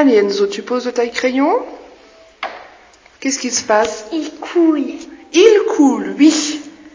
Allez Enzo, tu poses le taille-crayon Qu'est-ce qui se passe? Il coule. Il coule, oui.